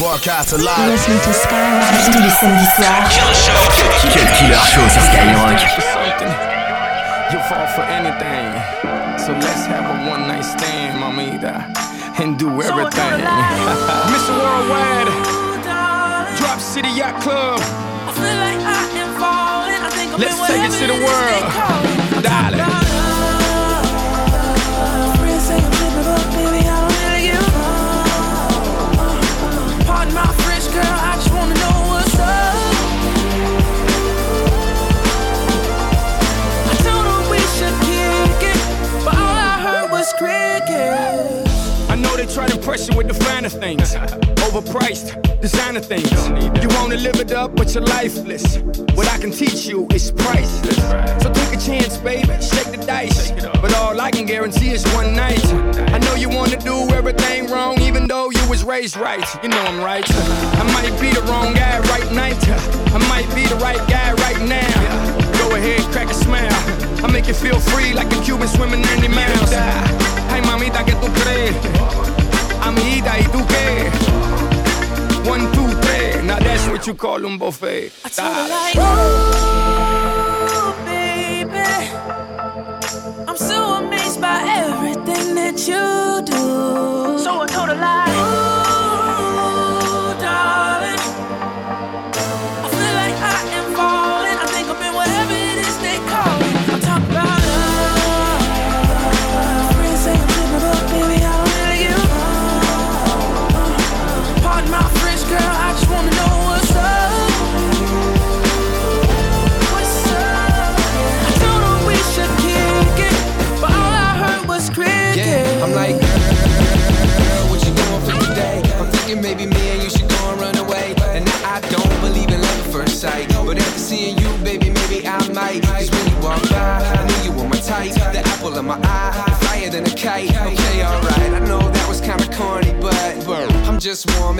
Broadcast live. Listening to Skyrock tous les samedis soirs. Quel killer show sur Skyrock. You fall for anything. So let's have a one night stand, mamita, and do everything. Mr. Worldwide, Drop City Yacht Club. Let's take it to the world, darling. Try to impress you with the finer things. Overpriced, designer things. You wanna live it up, but you're lifeless. What I can teach you is priceless. So take a chance, baby, shake the dice. But all I can guarantee is one night. I know you wanna do everything wrong, even though you was raised right. You know I'm right. I might be the wrong guy right night. I might be the right guy right now. Go ahead, crack a smile. I make you feel free like a Cuban swimming 90 miles. Ay, mamita, ¿qué tú crees? Amiguita, ¿y tú qué? One, two, three. Now that's what you call un buffet. I told her like, ooh, baby. I'm so amazed by everything that you do.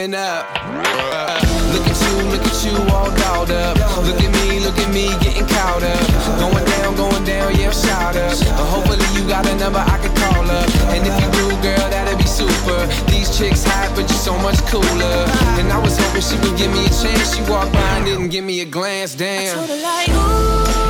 Warming up. Uh, look at you, look at you, all dolled up. Look at me, look at me, getting caught up. Going down, going down, yeah, shout up. Uh, hopefully you got a number I can call up. And if you do, girl, that'd be super. These chicks hot, but you're so much cooler. And I was hoping she would give me a chance. She walked by and didn't give me a glance, damn. I told her like, ooh,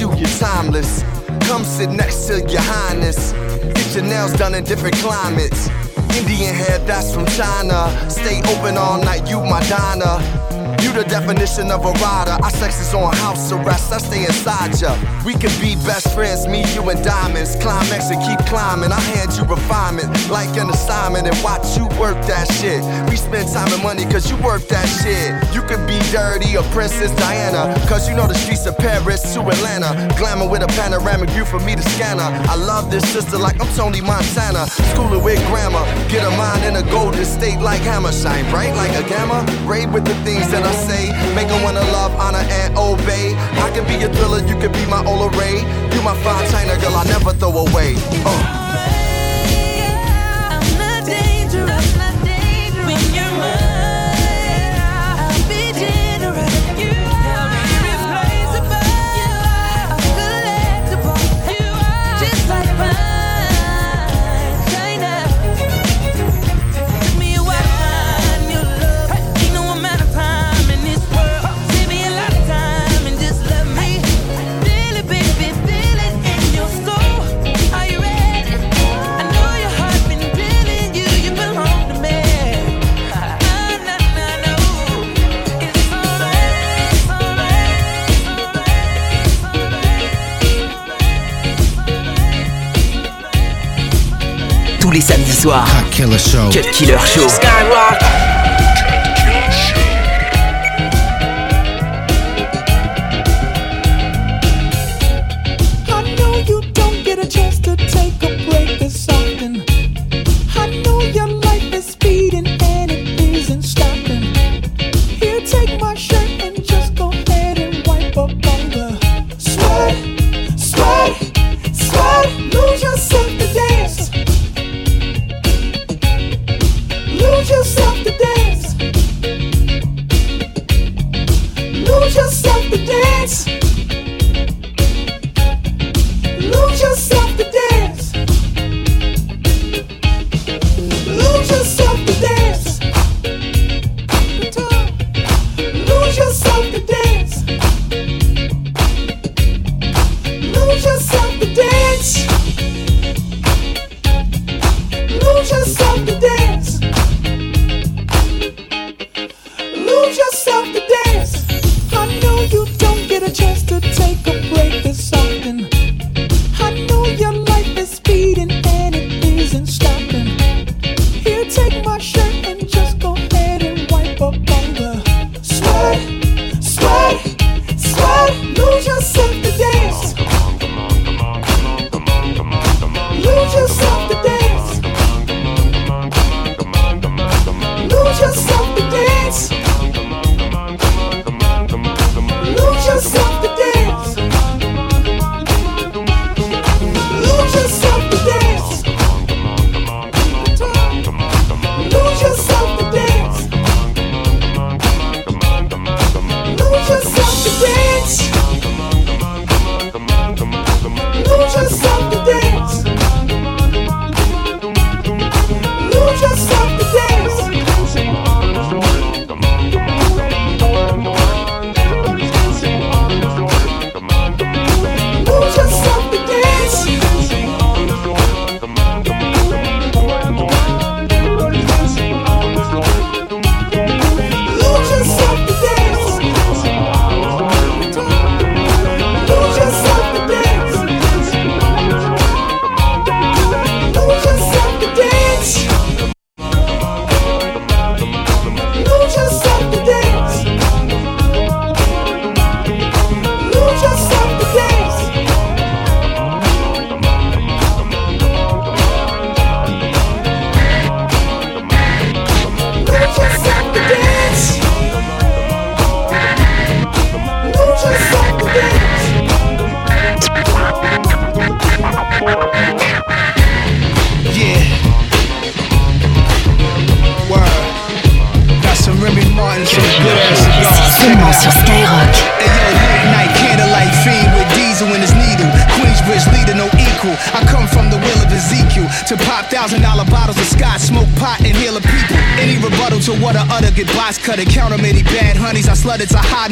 You, you're timeless. Come sit next to your highness. Get your nails done in different climates. Indian hair, that's from China. Stay open all night, you Madonna. You the definition of a rider. Our sex is on house arrest. I stay inside ya. We could be best friends, me, you, and diamonds. Climax and keep climbing. I hand you refinement like an assignment and watch you work that shit. We spend time and money cause you work that shit. You could be dirty or Princess Diana. Cause you know the streets of Paris to Atlanta. Glamour with a panoramic view for me to scanner. I love this sister like I'm Tony Montana. Schooling with grammar. Get a mind in a golden state like hammer. Shine bright like a gamma. Rave with the things that I say. Make her wanna love, honor, and obey. I can be your thriller, you can be my Ola Ray. You my fine China girl, I never throw away. Uh. Soir. Cut Killer Show. Cut Killer Show. Skyrock.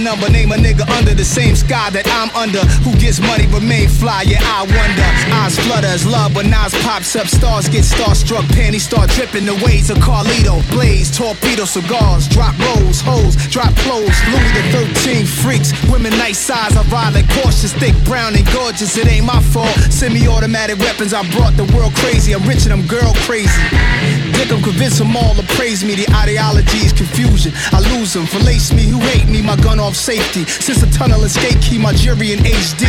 Number. Name a nigga under the same sky that I'm under. Who gets money but remain fly? Yeah, I wonder. Eyes flutter as love when Nas pops up. Stars get starstruck. Panties start dripping the ways of Carlito. Blaze, torpedo, cigars. Drop rolls, hoes, drop clothes. Louis the 13 freaks. Women nice size. I ride like cautious, thick, brown and gorgeous. It ain't my fault. Semi-automatic weapons. I brought the world crazy. I'm rich and I'm girl crazy. Dick, I'm convince them all to praise me. The ideology is confusion. I lose them. Falace me who hate me. My gun off safety. Since the tunnel escape, keep my jury in HD.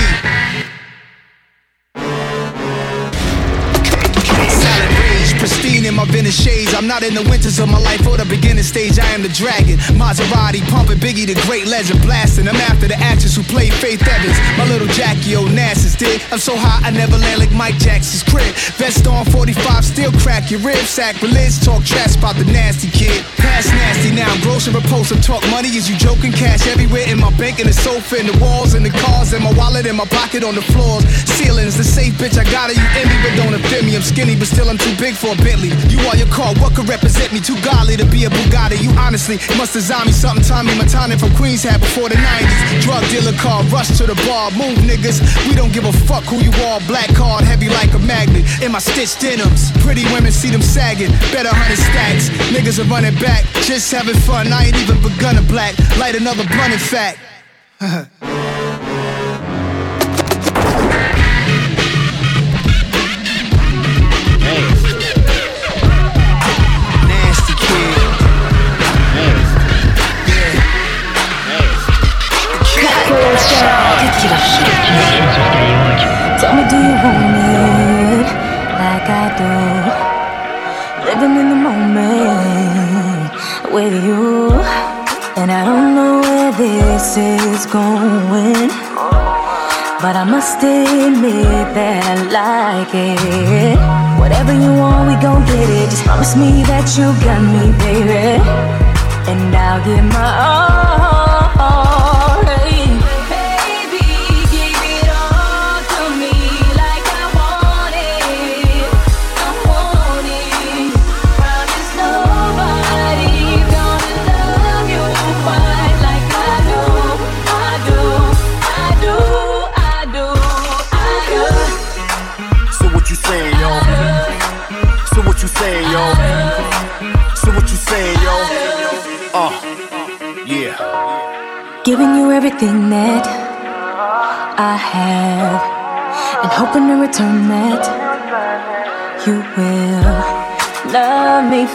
Pristine in my vintage shades. I'm not in the winters of my life or the beginning stage. I am the dragon. Maserati pumping Biggie, the great legend, blasting. I'm after the actress who played Faith Evans. My little Jackie Onassis did. I'm so high I never land like Mike Jackson's crib. Vest on 45, still crack your ribs. Sacrilege, talk trash about the nasty kid. Past nasty now, gross and repulsive. Talk money, is you joking? Cash everywhere in my bank, in the sofa, in the walls, in the cars, in my wallet, in my pocket, on the floors. Ceilings, the safe bitch, I got it. You envy, but don't offend me. I'm skinny, but still I'm too big for for a Bentley. You are your car, what could represent me? Too godly to be a Bugatti. You honestly must design me something Tommy Montana from Queens had before the 90s. Drug dealer car, rush to the bar, move niggas. We don't give a fuck who you are. Black card, heavy like a magnet. In my stitched denims. Pretty women see them sagging. Better hundred stacks. Niggas are running back, just having fun. I ain't even begun to black. Light another blunt in fact. living in the moment with you. And I don't know where this is going. But I must admit that I like it. Whatever you want, we gon' get it. Just promise me that you got me, baby. And I'll give my all.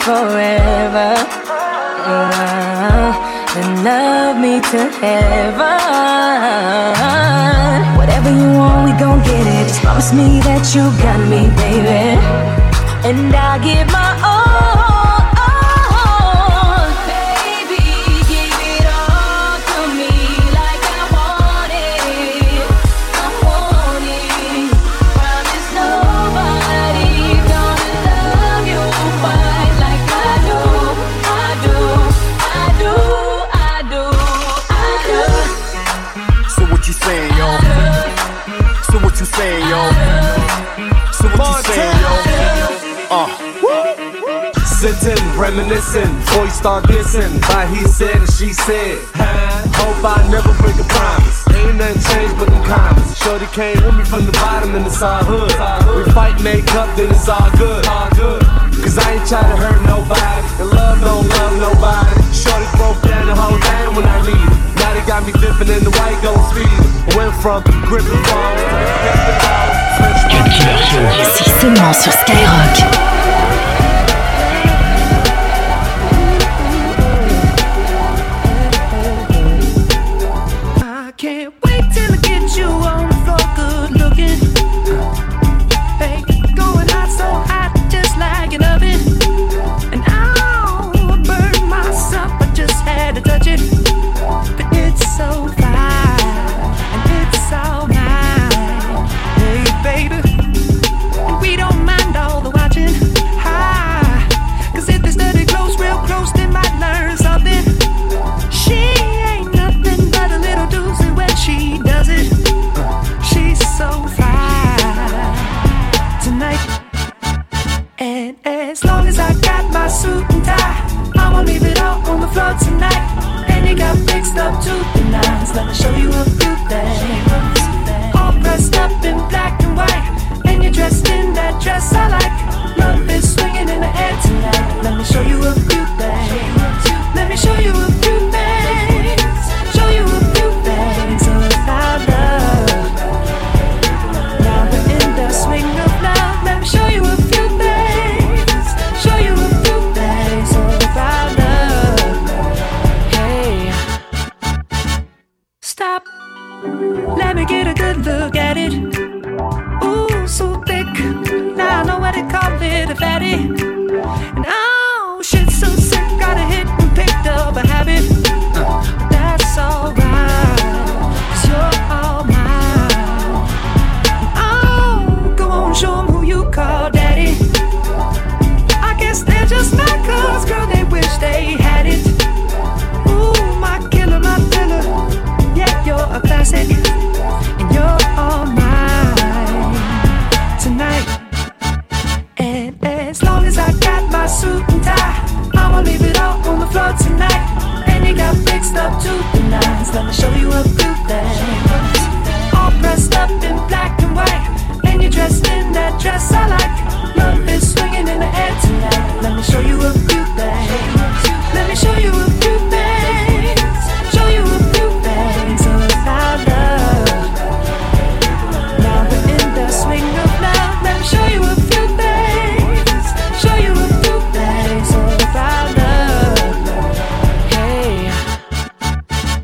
Forever. Uh, and love me to heaven. Whatever you want, we gon' get it. Promise me that you got me, baby. And I'll give reminiscing, voice start dissing. By he said and she said. Hope I never break a promise. Ain't nothing changed but them comments. Shorty came with me from the bottom and it's all hood. We fight, make up, then it's all good. Cause I ain't trying to hurt nobody. And love don't love nobody. Shorty broke down the whole damn when I leave. Now they got me dipping in the white gold speed. Went from gripping phones to Ici seulement sur Skyrock. to the nines. Let me show you a few things. All dressed up in black and white, and you're dressed in that dress.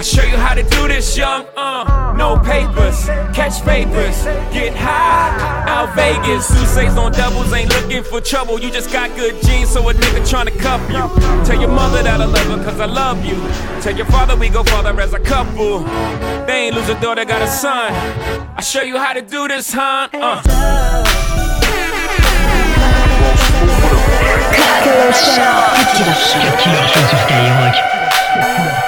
I'll show you how to do this, young. Uh, no papers, catch papers, get high. Out Vegas, Sousa's on doubles, ain't looking for trouble. You just got good genes, so a nigga tryna cuff you. Tell your mother that I love her, cause I love you. Tell your father we go farther as a couple. They ain't lose a daughter, got a son. I'll show you how to do this, huh? Uh.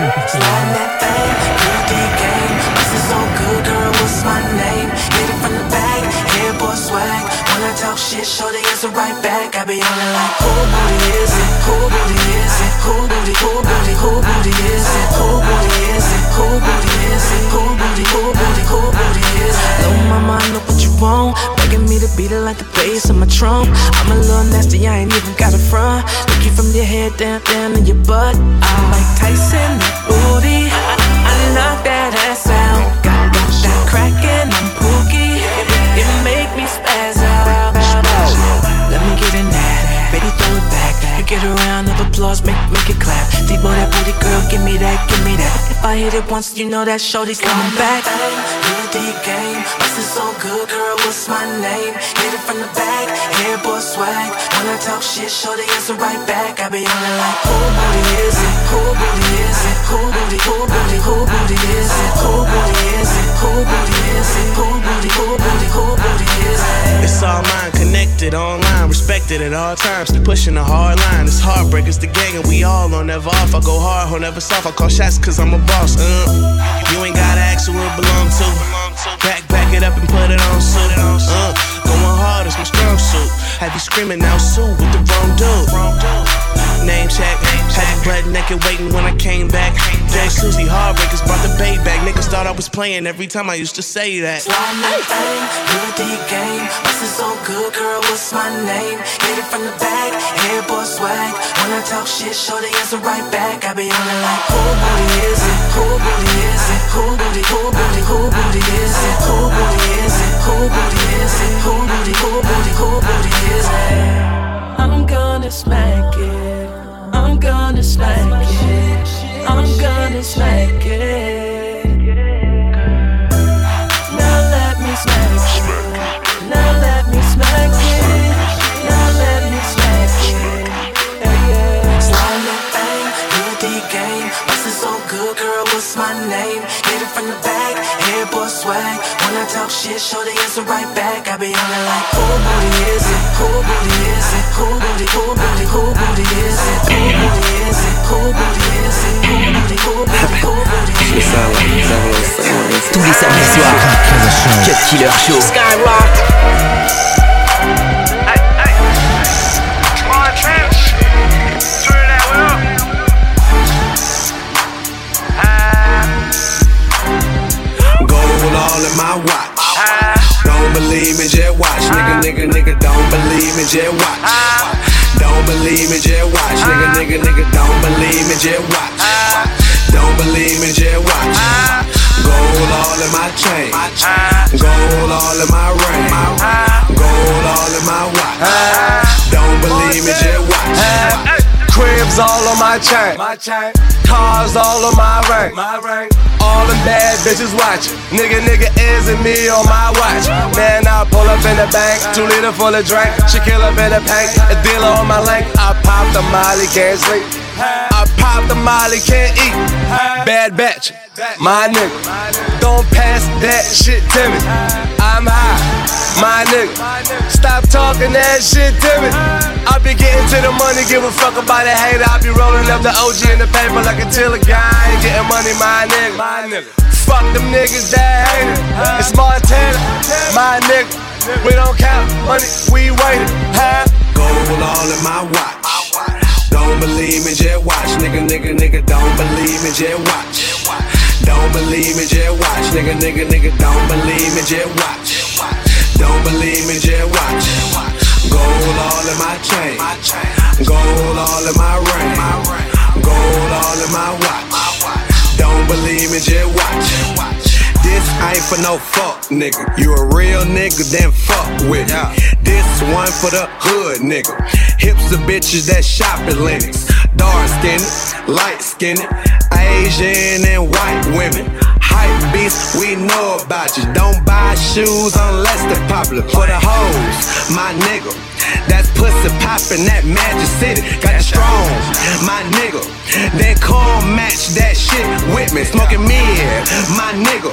Slide that thing, good game. This is so good, girl. What's my name? Get it from the back, hair boy swag. When I talk shit, the answer right back. I be on like, who booty is it? Who booty is it? Who booty? Who booty? Who booty is it? Who booty is it? Who booty is it? Who booty? Who booty? Who booty is it? Little mama, I know what you want. Begging me to beat it like the bass on my trunk. I'm a little nasty, I ain't even got a front. Look you from your head down, down in your butt. I'm like Tyson, that booty. I, I knock that ass out. Got, got that crackin', I'm pookie. It, make me spaz out. Let me get in that. Baby, throw it back. You get a round of applause, make make it clap. Deep boy, that booty girl, give me that, give me that. If I hit it once, you know that shorty's coming back. Good deep game, this is so good, girl. What's my name? Hit it from the back, hair boy swag. When I talk shit, show the answer right back. I be on it like, who booty is it? Who booty is it? Who booty? Who booty? Who booty is it? Who booty is it? Who booty is it? Who booty? Who booty? Who booty is it? It's all mine, connected online, respected at all times. Pushing a hard line, it's heartbreak, it's the gang, and we all on never off. I go hard, hold never soft. I call shots cause I'm a boss. Uh. You ain't gotta ask who it belong to. Back, back it up and put it on suit. Uh. Going hard is my strong suit. Have you screaming out Su, with the wrong dude. Name check, had you butt naked waiting when I came back. Jay Susie Heartbreakers brought the bait back. Niggas thought I was playing every time I used to say that. That thing, good deep game. This is so good, girl. What's my name? Hit it from the back, hair boy swag. When I talk shit, show the answer right back. I be on it like, who booty is it? Who booty is it? Who booty? Who booty? Who booty is it? Who booty is it? Who booty is it? Who booty? Who booty? Who booty is it? I'm gonna smack it. I'm gonna smack it. I'm gonna smack it. Now let me smack it. Now let me smack it. Now let me smack it. Yeah, yeah. Good D game. This is so good, girl. What's my name? Hit it from the back, hair boy swag. When I talk shit, show the answer right back. I be on it like, who booty is it? Who booty is it? Who booty? Who booty? Who booty is it? Who booty is it? Who booty is it? Who booty? Who booty? Who booty is it? Tous les samedis soirs. Cut Killer Show. Skyrock. All on my chain. Cars all on my ring. All them bad bitches watching. Nigga, nigga, is it me on my watch? Man, I pull up in the bank, two liter full of drink. She kill up in the paint, a dealer on my link. I pop the molly, can't sleep. I pop the molly, can't eat. Bad batch, my nigga. Don't pass that shit to me. I'm high, my nigga. Stop talking that shit to me. I be getting to the money, give a fuck about a hater. I be rolling up the OG in the paper like a tiller guy. Ain't getting money, my nigga. My nigga. Fuck them niggas that hate it. It's Montana, my nigga. We don't count money, we waiting. Huh? Gold all in my watch. Don't believe me, just watch. Nigga, nigga, nigga, don't believe me, just watch. Don't believe me, just watch. Nigga, nigga, nigga, don't believe me, just watch. Don't believe me, just watch. Gold all in my chain. Gold all in my ring. Gold all in my watch. Don't believe me, just watch. This ain't for no fuck, nigga. You a real nigga, then fuck with me. This one for the hood, nigga. Hips of bitches that shop at Lenox. Dark skinned, light skinned, Asian and white women. Hype beast, we know about you. Don't buy shoes unless they're popular. For the hoes, my nigga. That's pussy poppin', that Magic City. Got the strong, my nigga. Then come match that shit with me. Smoking mid, my nigga.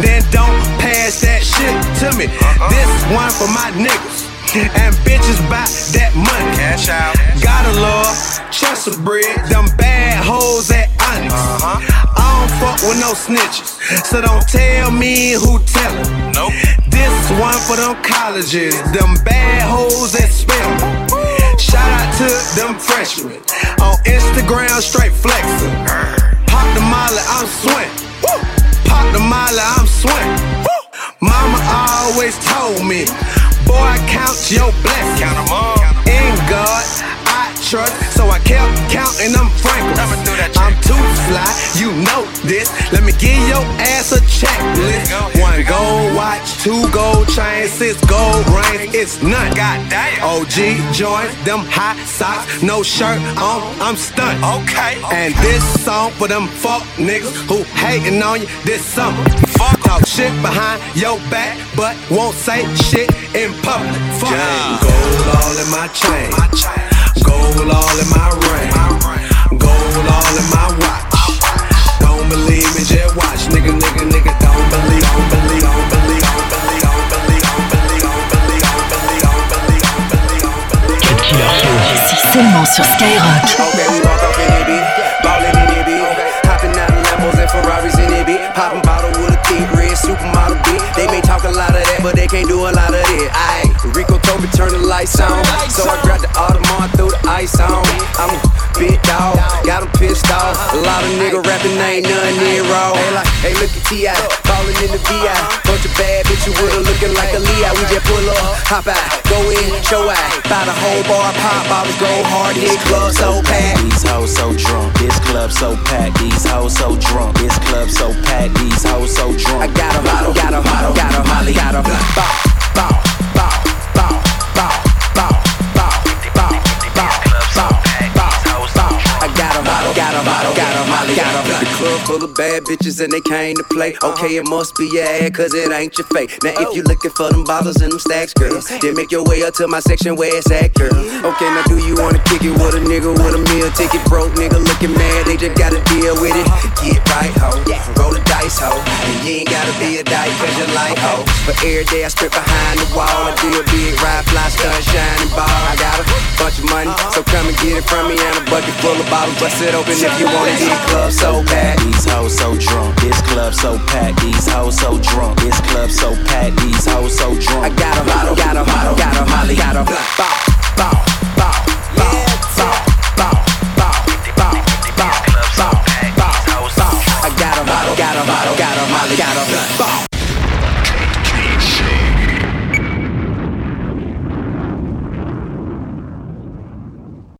Then don't pass that shit to me. Uh-huh. This one for my niggas. And bitches buy that money. Cash out. Gotta love Chester bread. Them bad hoes at Onyx. I don't fuck with no snitches. So don't tell me who tellin'. Nope. This one for them colleges. Them bad hoes that Spelman. Shout out to them freshmen. On Instagram, straight flexin'. Pop the molly, I'm swing. Pop the molly, I'm swing. Mama always told me, boy, count your blessings. Count them all. In God, I trust, so I kept counting them frankly. I'm too fly, you know this. Let me give your ass a checklist. One gold watch, two gold chains, six gold rings. It's none. OG joints, them high socks, no shirt on. I'm stunned. Okay. And this song for them fuck niggas who hating on you this summer. Fuck talk shit behind your back, but won't say shit in public. Fuck gold all in my chain, gold all in my ring, gold all in my watch. Don't believe me, just watch, nigga, nigga, nigga. Don't believe, don't believe, don't believe, don't believe, don't believe, don't believe, don't believe, don't believe, don't believe, don't believe, don't believe. Cut Killer C'est seulement sur Skyrock. Okay, we walk up in it, supermodel, bitch. They may talk a lot of that, but they can't do a lot of it. Aight, Rico told turn the lights on. So I grabbed the Audemars, threw the ice on. I'm a big dog, got 'em pissed off. A lot of nigga rapping ain't nothing near raw. Hey, like, hey, look at T.I. Ballin' in the VI. Bunch of bad bitches with her looking like a Leo. We just pull up, hop out, go in, show out. Buy the whole bar, pop bottles, go hard, this club so packed. These hoes so drunk, this club so packed. These hoes so drunk, this club so packed. These hoes so drunk. I got 'em, got 'em, got 'em, got 'em, Molly, got 'em. Bow, Got a Molly, got 'em. The club full of bad bitches and they came to play. Uh-huh. Okay, it must be your ad, cause it ain't your fate. Now if oh. you looking for them bottles and them stacks, girl, then make your way up to my section where it's at, girl. Okay, now do you wanna kick it with a nigga with a meal ticket? Broke nigga looking mad, they just gotta deal with it. Uh-huh. Get right, ho. Roll the dice, ho. And you ain't gotta be a dyke, cause you like, ho. But every day I strip behind the wall. I do a big ride, fly, stun, shining ball. I got a bunch of money, uh-huh. so come and get it from me. And a bucket full of bottles, bust it open if you wanna get club so bad packed, these hoes so drunk. This club so packed, these hoes so drunk. This club so packed, these hoes so drunk. I got a bottle, got a bottle, got a molly, got a bottle, bottle, bottle.